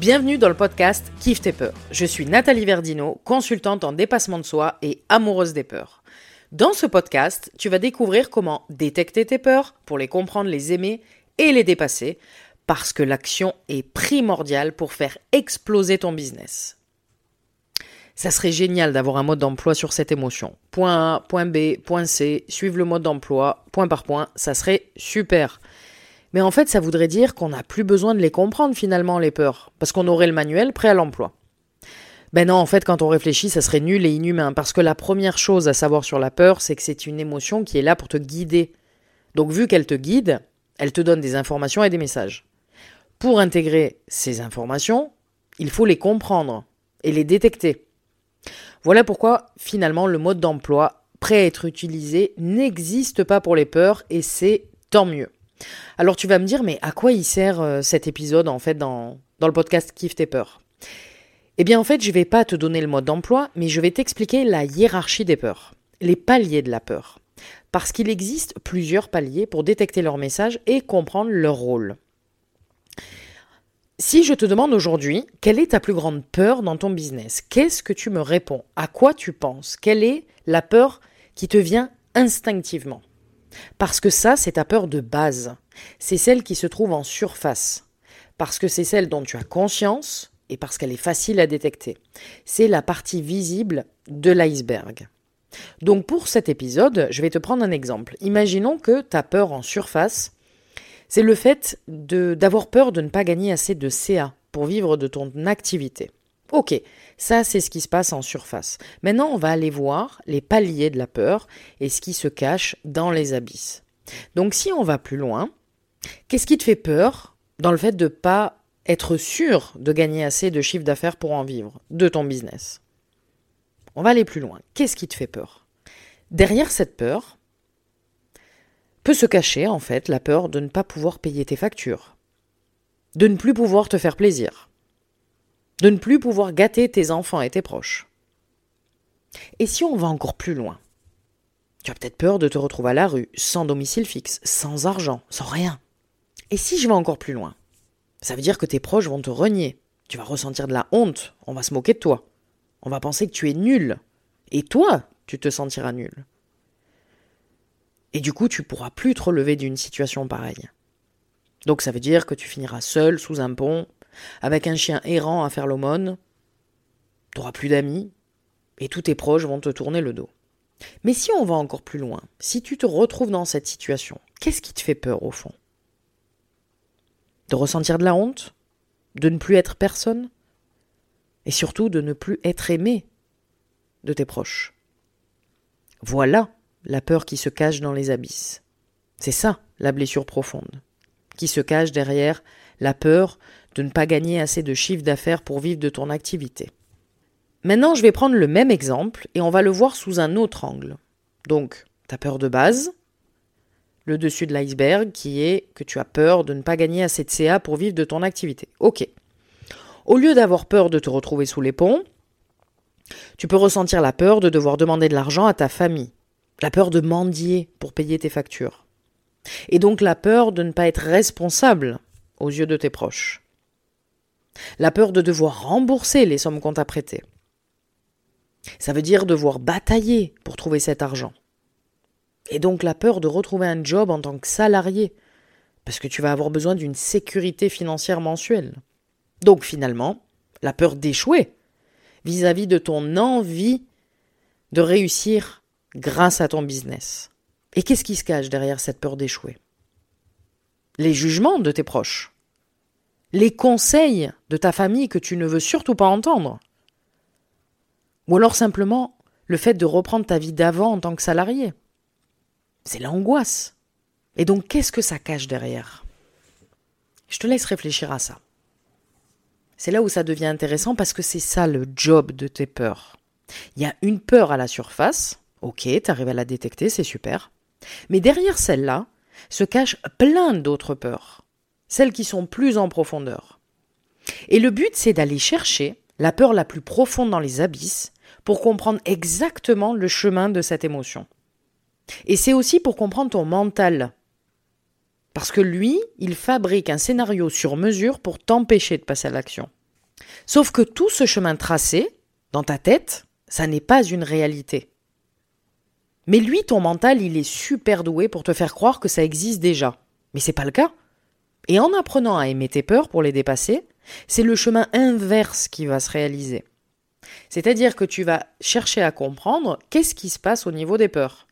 Bienvenue dans le podcast Kiffe tes peurs. Je suis Nathalie Verdino, consultante en dépassement de soi et amoureuse des peurs. Dans ce podcast, tu vas découvrir comment détecter tes peurs pour les comprendre, les aimer et les dépasser, parce que l'action est primordiale pour faire exploser ton business. Ça serait génial d'avoir un mode d'emploi sur cette émotion. Point A, point B, point C, suivre le mode d'emploi, point par point, ça serait super. Mais en fait, ça voudrait dire qu'on n'a plus besoin de les comprendre finalement, les peurs, parce qu'on aurait le manuel prêt à l'emploi. Ben non, en fait, quand on réfléchit, ça serait nul et inhumain, parce que la première chose à savoir sur la peur, c'est que c'est une émotion qui est là pour te guider. Donc vu qu'elle te guide, elle te donne des informations et des messages. Pour intégrer ces informations, il faut les comprendre et les détecter. Voilà pourquoi finalement le mode d'emploi prêt à être utilisé n'existe pas pour les peurs et c'est tant mieux. Alors tu vas me dire, mais à quoi il sert euh, cet épisode en fait dans, le podcast Kiffe tes peurs? Eh bien en fait, je vais pas te donner le mode d'emploi, mais je vais t'expliquer la hiérarchie des peurs, les paliers de la peur. Parce qu'il existe plusieurs paliers pour détecter leur message et comprendre leur rôle. Si je te demande aujourd'hui, quelle est ta plus grande peur dans ton business? Qu'est-ce que tu me réponds? À quoi tu penses? Quelle est la peur qui te vient instinctivement? Parce que ça, c'est ta peur de base. C'est celle qui se trouve en surface. Parce que c'est celle dont tu as conscience et parce qu'elle est facile à détecter. C'est la partie visible de l'iceberg. Donc pour cet épisode, je vais te prendre un exemple. Imaginons que ta peur en surface, c'est le fait d'avoir peur de ne pas gagner assez de CA pour vivre de ton activité. Ok, ça c'est ce qui se passe en surface. Maintenant on va aller voir les paliers de la peur et ce qui se cache dans les abysses. Donc si on va plus loin, qu'est-ce qui te fait peur dans le fait de ne pas être sûr de gagner assez de chiffre d'affaires pour en vivre de ton business? On va aller plus loin. Qu'est-ce qui te fait peur? Derrière cette peur peut se cacher en fait la peur de ne pas pouvoir payer tes factures, de ne plus pouvoir te faire plaisir de ne plus pouvoir gâter tes enfants et tes proches. Et si on va encore plus loin? Tu as peut-être peur de te retrouver à la rue, sans domicile fixe, sans argent, sans rien. Et si je vais encore plus loin? Ça veut dire que tes proches vont te renier. Tu vas ressentir de la honte, on va se moquer de toi. On va penser que tu es nul. Et toi, tu te sentiras nul. Et du coup, tu pourras plus te relever d'une situation pareille. Donc ça veut dire que tu finiras seul sous un pont avec un chien errant à faire l'aumône, t'auras plus d'amis, et tous tes proches vont te tourner le dos. Mais si on va encore plus loin, si tu te retrouves dans cette situation, qu'est-ce qui te fait peur au fond? De ressentir de la honte? De ne plus être personne? Et surtout de ne plus être aimé de tes proches? Voilà la peur qui se cache dans les abysses. C'est ça la blessure profonde, qui se cache derrière la peur de ne pas gagner assez de chiffre d'affaires pour vivre de ton activité. Maintenant, je vais prendre le même exemple et on va le voir sous un autre angle. Donc, ta peur de base, le dessus de l'iceberg qui est que tu as peur de ne pas gagner assez de CA pour vivre de ton activité. Ok. Au lieu d'avoir peur de te retrouver sous les ponts, tu peux ressentir la peur de devoir demander de l'argent à ta famille, la peur de mendier pour payer tes factures, et donc la peur de ne pas être responsable aux yeux de tes proches la peur de devoir rembourser les sommes qu'on t'a prêtées. Ça veut dire devoir batailler pour trouver cet argent. Et donc la peur de retrouver un job en tant que salarié, parce que tu vas avoir besoin d'une sécurité financière mensuelle. Donc finalement, la peur d'échouer vis-à-vis de ton envie de réussir grâce à ton business. Et qu'est-ce qui se cache derrière cette peur d'échouer? Les jugements de tes proches les conseils de ta famille que tu ne veux surtout pas entendre. Ou alors simplement le fait de reprendre ta vie d'avant en tant que salarié. C'est l'angoisse. Et donc qu'est-ce que ça cache derrière? Je te laisse réfléchir à ça. C'est là où ça devient intéressant parce que c'est ça le job de tes peurs. Il y a une peur à la surface, ok, tu arrives à la détecter, c'est super. Mais derrière celle-là se cachent plein d'autres peurs celles qui sont plus en profondeur. Et le but, c'est d'aller chercher la peur la plus profonde dans les abysses pour comprendre exactement le chemin de cette émotion. Et c'est aussi pour comprendre ton mental. Parce que lui, il fabrique un scénario sur mesure pour t'empêcher de passer à l'action. Sauf que tout ce chemin tracé, dans ta tête, ça n'est pas une réalité. Mais lui, ton mental, il est super doué pour te faire croire que ça existe déjà. Mais c'est pas le cas. Et en apprenant à aimer tes peurs pour les dépasser, c'est le chemin inverse qui va se réaliser. C'est-à-dire que tu vas chercher à comprendre qu'est-ce qui se passe au niveau des peurs.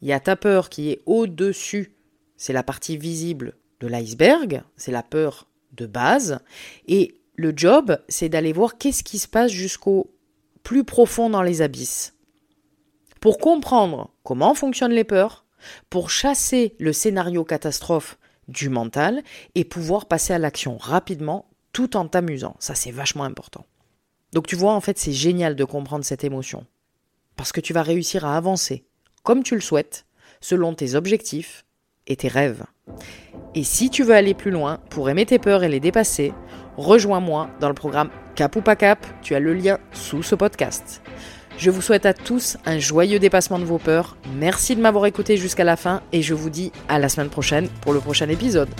Il y a ta peur qui est au-dessus, c'est la partie visible de l'iceberg, c'est la peur de base, et le job, c'est d'aller voir qu'est-ce qui se passe jusqu'au plus profond dans les abysses. Pour comprendre comment fonctionnent les peurs, pour chasser le scénario catastrophe du mental et pouvoir passer à l'action rapidement tout en t'amusant. Ça, c'est vachement important. Donc tu vois, en fait, c'est génial de comprendre cette émotion. Parce que tu vas réussir à avancer comme tu le souhaites, selon tes objectifs et tes rêves. Et si tu veux aller plus loin pour aimer tes peurs et les dépasser, rejoins-moi dans le programme Cap ou pas Cap, tu as le lien sous ce podcast. Je vous souhaite à tous un joyeux dépassement de vos peurs. Merci de m'avoir écouté jusqu'à la fin et je vous dis à la semaine prochaine pour le prochain épisode.